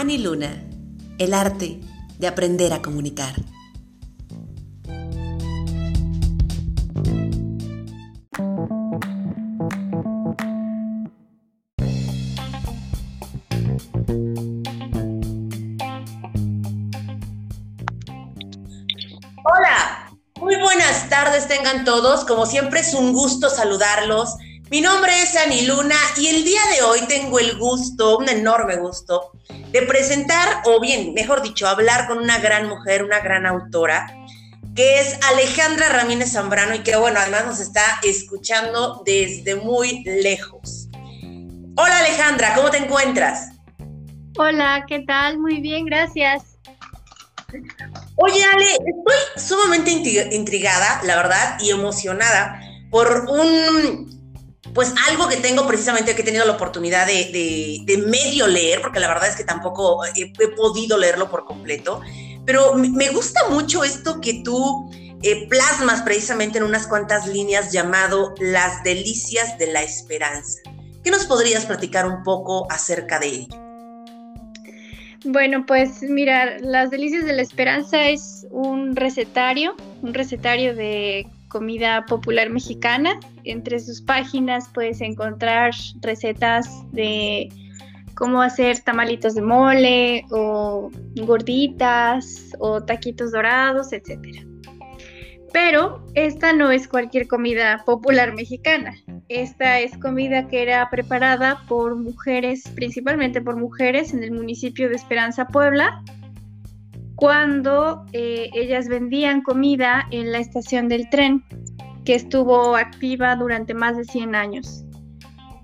Ani Luna, el arte de aprender a comunicar. Hola, muy buenas tardes tengan todos. Como siempre es un gusto saludarlos. Mi nombre es Ani Luna y el día de hoy tengo el gusto, un enorme gusto, de presentar, o bien, mejor dicho, hablar con una gran mujer, una gran autora, que es Alejandra Ramírez Zambrano y que, bueno, además nos está escuchando desde muy lejos. Hola Alejandra, ¿cómo te encuentras? Hola, ¿qué tal? Muy bien, gracias. Oye, Ale, estoy sumamente intrigada, la verdad, y emocionada por un pues algo que tengo precisamente que he tenido la oportunidad de, medio leer, porque la verdad es que tampoco he, podido leerlo por completo, pero me gusta mucho esto que tú eh, plasmas precisamente en unas cuantas líneas llamado Las Delicias de la Esperanza. ¿Qué nos podrías platicar un poco acerca de ello? Bueno, pues mira, Las Delicias de la Esperanza es un recetario, un recetario de comida popular mexicana. Entre sus páginas puedes encontrar recetas de cómo hacer tamalitos de mole o gorditas o taquitos dorados, etc. Pero esta no es cualquier comida popular mexicana. Esta es comida que era preparada por mujeres, principalmente por mujeres en el municipio de Esperanza, Puebla, cuando eh, ellas vendían comida en la estación del tren, que estuvo activa durante más de 100 años.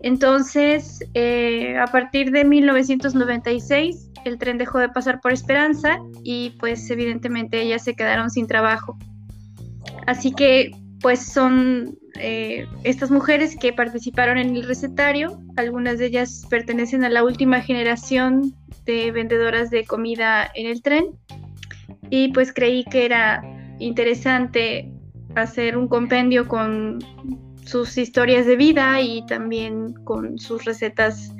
Entonces, eh, a partir de 1996, el tren dejó de pasar por Esperanza y pues evidentemente ellas se quedaron sin trabajo. Así que pues son eh, estas mujeres que participaron en el recetario, algunas de ellas pertenecen a la última generación de vendedoras de comida en el tren y pues creí que era interesante hacer un compendio con sus historias de vida y también con sus recetas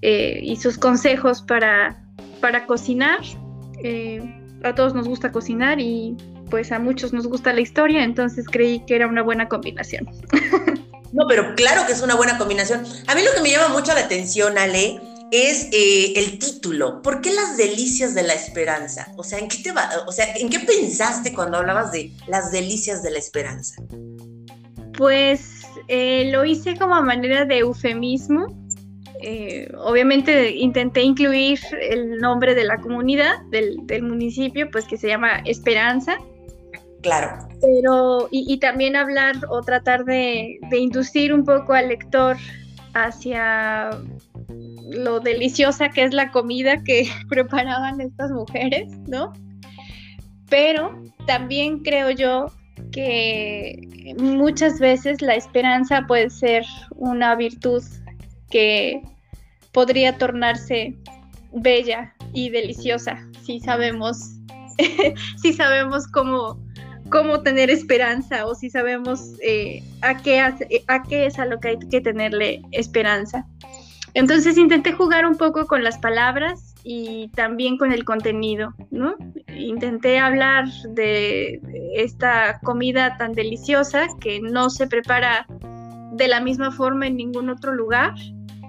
eh, y sus consejos para, para cocinar. Eh, a todos nos gusta cocinar y pues a muchos nos gusta la historia, entonces creí que era una buena combinación. No, pero claro que es una buena combinación. A mí lo que me llama mucho la atención, Ale, es eh, el título. ¿Por qué las delicias de la esperanza? O sea, ¿en qué te va, o sea, ¿en qué pensaste cuando hablabas de las delicias de la esperanza? Pues eh, lo hice como manera de eufemismo. Eh, obviamente intenté incluir el nombre de la comunidad, del, municipio, pues que se llama Esperanza. Claro. Pero, y, también hablar o tratar de, de inducir un poco al lector hacia lo deliciosa que es la comida que preparaban estas mujeres, ¿no? Pero también creo yo que muchas veces la esperanza puede ser una virtud que podría tornarse bella y deliciosa si sabemos si sabemos cómo, cómo tener esperanza o si sabemos eh, a, qué, a qué es a lo que hay que tenerle esperanza. Entonces intenté jugar un poco con las palabras y también con el contenido, ¿no? Intenté hablar de esta comida tan deliciosa que no se prepara de la misma forma en ningún otro lugar,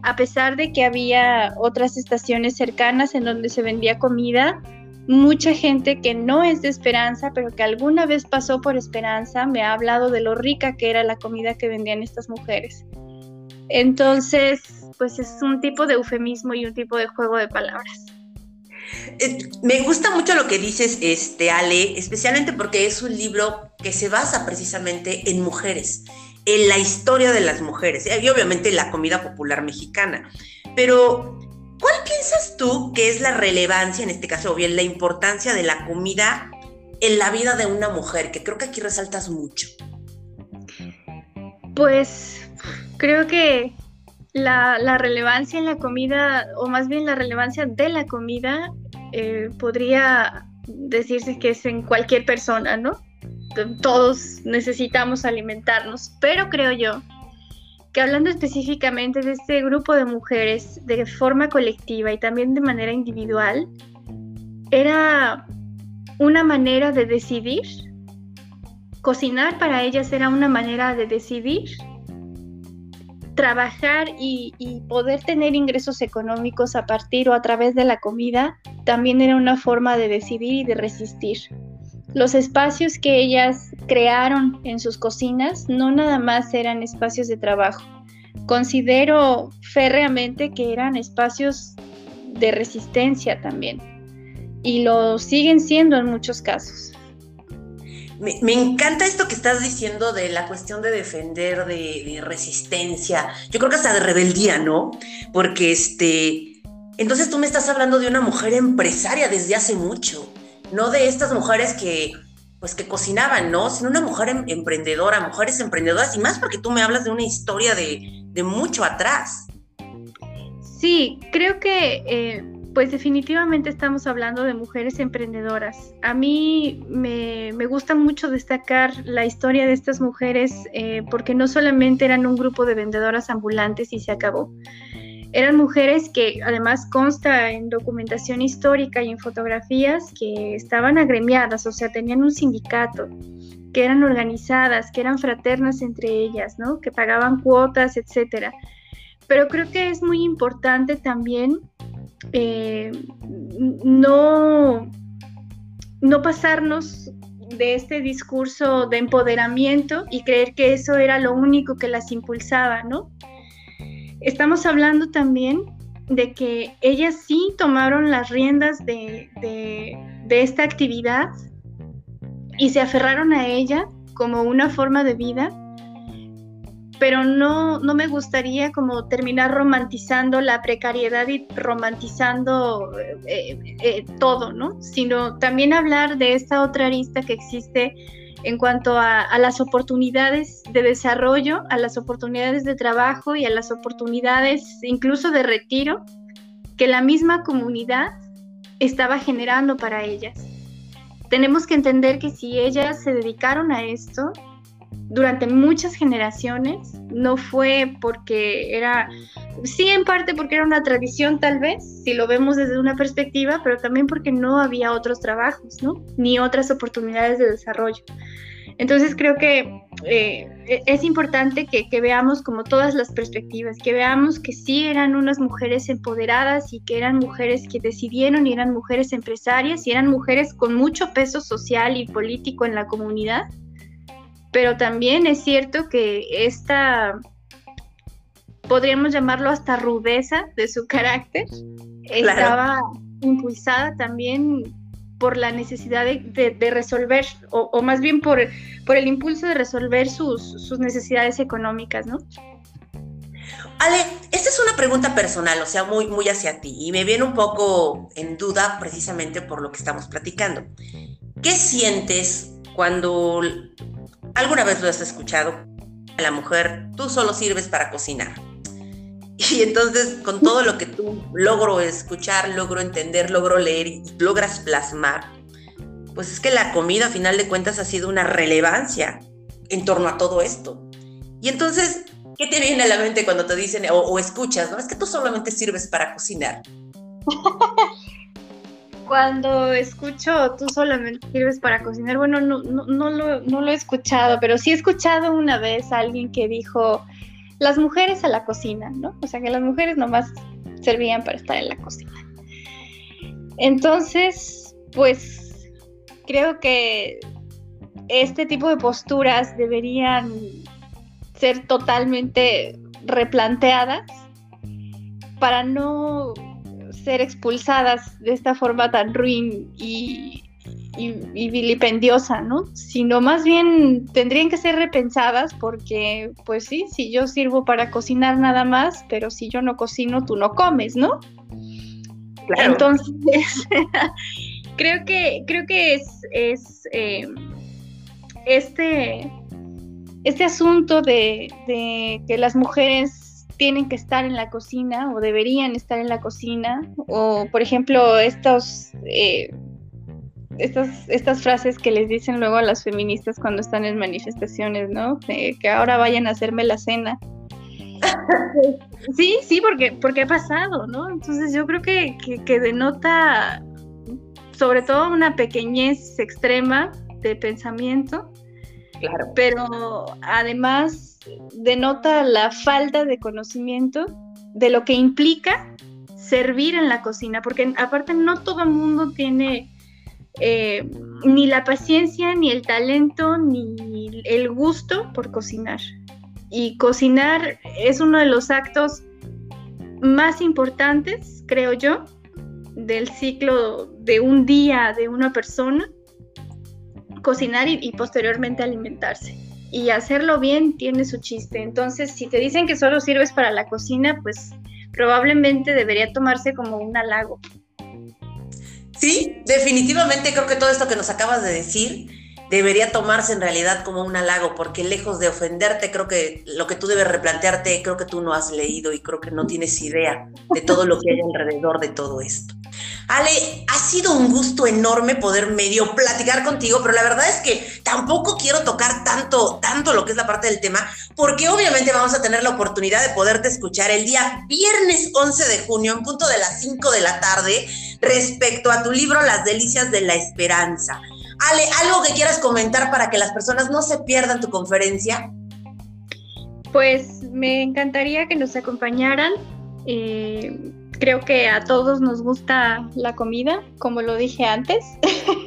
a pesar de que había otras estaciones cercanas en donde se vendía comida, mucha gente que no es de Esperanza, pero que alguna vez pasó por Esperanza, me ha hablado de lo rica que era la comida que vendían estas mujeres. Entonces, pues es un tipo de eufemismo y un tipo de juego de palabras. Eh, me gusta mucho lo que dices, este, Ale, especialmente porque es un libro que se basa precisamente en mujeres, en la historia de las mujeres y obviamente la comida popular mexicana. Pero, ¿cuál piensas tú que es la relevancia, en este caso, o bien la importancia de la comida en la vida de una mujer? Que creo que aquí resaltas mucho. Pues creo que la, relevancia en la comida, o más bien la relevancia de la comida, eh, podría decirse que es en cualquier persona, ¿no? Todos necesitamos alimentarnos, pero creo yo que hablando específicamente de este grupo de mujeres de forma colectiva y también de manera individual, era una manera de decidir. Cocinar para ellas era una manera de decidir trabajar y, poder tener ingresos económicos a partir o a través de la comida también era una forma de decidir y de resistir. Los espacios que ellas crearon en sus cocinas no nada más eran espacios de trabajo. Considero férreamente que eran espacios de resistencia también. Y lo siguen siendo en muchos casos. Me, encanta esto que estás diciendo de la cuestión de defender, de, resistencia. Yo creo que hasta de rebeldía, ¿no? Porque este. Entonces tú me estás hablando de una mujer empresaria desde hace mucho, no de estas mujeres que, pues que cocinaban, ¿no? Sino una mujer em, emprendedora, mujeres emprendedoras y más porque tú me hablas de una historia de, de mucho atrás. Sí, creo que eh, pues definitivamente estamos hablando de mujeres emprendedoras. A mí me, gusta mucho destacar la historia de estas mujeres eh, porque no solamente eran un grupo de vendedoras ambulantes y se acabó. Eran mujeres que además consta en documentación histórica y en fotografías que estaban agremiadas, o sea, tenían un sindicato, que eran organizadas, que eran fraternas entre ellas, ¿no? Que pagaban cuotas, etcétera. Pero creo que es muy importante también eh, no, no pasarnos de este discurso de empoderamiento y creer que eso era lo único que las impulsaba, ¿no? Estamos hablando también de que ellas sí tomaron las riendas de, de esta actividad y se aferraron a ella como una forma de vida pero no, no me gustaría como terminar romantizando la precariedad y romantizando eh, eh, todo, ¿no? Sino también hablar de esta otra arista que existe en cuanto a, las oportunidades de desarrollo, a las oportunidades de trabajo y a las oportunidades incluso de retiro que la misma comunidad estaba generando para ellas. Tenemos que entender que si ellas se dedicaron a esto, durante muchas generaciones, no fue porque era, sí en parte porque era una tradición tal vez, si lo vemos desde una perspectiva, pero también porque no había otros trabajos, ¿no? Ni otras oportunidades de desarrollo. Entonces creo que eh, es importante que, que, veamos como todas las perspectivas, que veamos que sí eran unas mujeres empoderadas y que eran mujeres que decidieron y eran mujeres empresarias y eran mujeres con mucho peso social y político en la comunidad pero también es cierto que esta, podríamos llamarlo hasta rudeza de su carácter, estaba impulsada también por la necesidad de, resolver, o, más bien por, por el impulso de resolver sus, sus necesidades económicas, ¿no? Ale, esta es una pregunta personal, o sea, muy, muy hacia ti, y me viene un poco en duda precisamente por lo que estamos platicando. ¿Qué sientes cuando ¿Alguna vez lo has escuchado? A la mujer, tú solo sirves para cocinar. Y entonces, con todo lo que tú logro escuchar, logro entender, logro leer y logras plasmar, pues es que la comida, a final de cuentas, ha sido una relevancia en torno a todo esto. Y entonces, ¿qué te viene a la mente cuando te dicen o, o escuchas, no? Es que tú solamente sirves para cocinar. cuando escucho tú solamente sirves para cocinar, bueno, no, lo, lo he escuchado, pero sí he escuchado una vez a alguien que dijo las mujeres a la cocina, ¿no? O sea, que las mujeres nomás servían para estar en la cocina. Entonces, pues creo que este tipo de posturas deberían ser totalmente replanteadas para no ser expulsadas de esta forma tan ruin y, vilipendiosa, ¿no? Sino más bien tendrían que ser repensadas porque, pues sí, si yo sirvo para cocinar nada más, pero si yo no cocino, tú no comes, ¿no? Entonces, creo que, creo que es, es eh, este, este asunto de, de que las mujeres tienen que estar en la cocina o deberían estar en la cocina, o por ejemplo estos, eh, estas, estas frases que les dicen luego a las feministas cuando están en manifestaciones, ¿no? que ahora vayan a hacerme la cena. sí, sí, porque, porque ha pasado, ¿no? Entonces yo creo que, que, denota sobre todo una pequeñez extrema de pensamiento, claro. pero además denota la falta de conocimiento de lo que implica servir en la cocina, porque aparte no todo el mundo tiene eh, ni la paciencia, ni el talento, ni el gusto por cocinar. Y cocinar es uno de los actos más importantes, creo yo, del ciclo de un día de una persona. Cocinar y, posteriormente alimentarse y hacerlo bien tiene su chiste. Entonces, si te dicen que solo sirves para la cocina, pues probablemente debería tomarse como un halago. Sí, definitivamente creo que todo esto que nos acabas de decir debería tomarse en realidad como un halago, porque lejos de ofenderte, creo que lo que tú debes replantearte, creo que tú no has leído y creo que no tienes idea de todo lo que hay alrededor de todo esto. Ale, ha sido un gusto enorme poder medio platicar contigo, pero la verdad es que tampoco quiero tocar tanto, tanto lo que es la parte del tema, porque obviamente vamos a tener la oportunidad de poderte escuchar el día viernes 11 de junio, en punto de las 5 de la tarde, respecto a tu libro Las Delicias de la Esperanza. Ale, ¿algo que quieras comentar para que las personas no se pierdan tu conferencia? Pues me encantaría que nos acompañaran. Eh, creo que a todos nos gusta la comida, como lo dije antes.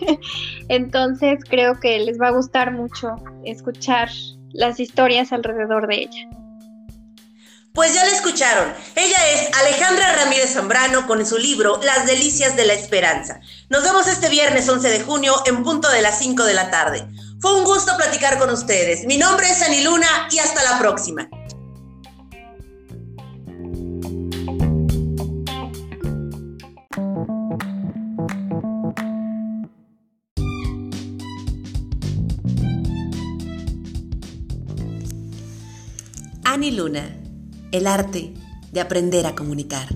Entonces creo que les va a gustar mucho escuchar las historias alrededor de ella. Pues ya la escucharon. Ella es Alejandra Ramírez Zambrano con su libro Las Delicias de la Esperanza. Nos vemos este viernes 11 de junio en punto de las 5 de la tarde. Fue un gusto platicar con ustedes. Mi nombre es Aniluna y hasta la próxima. Luna, el arte de aprender a comunicar.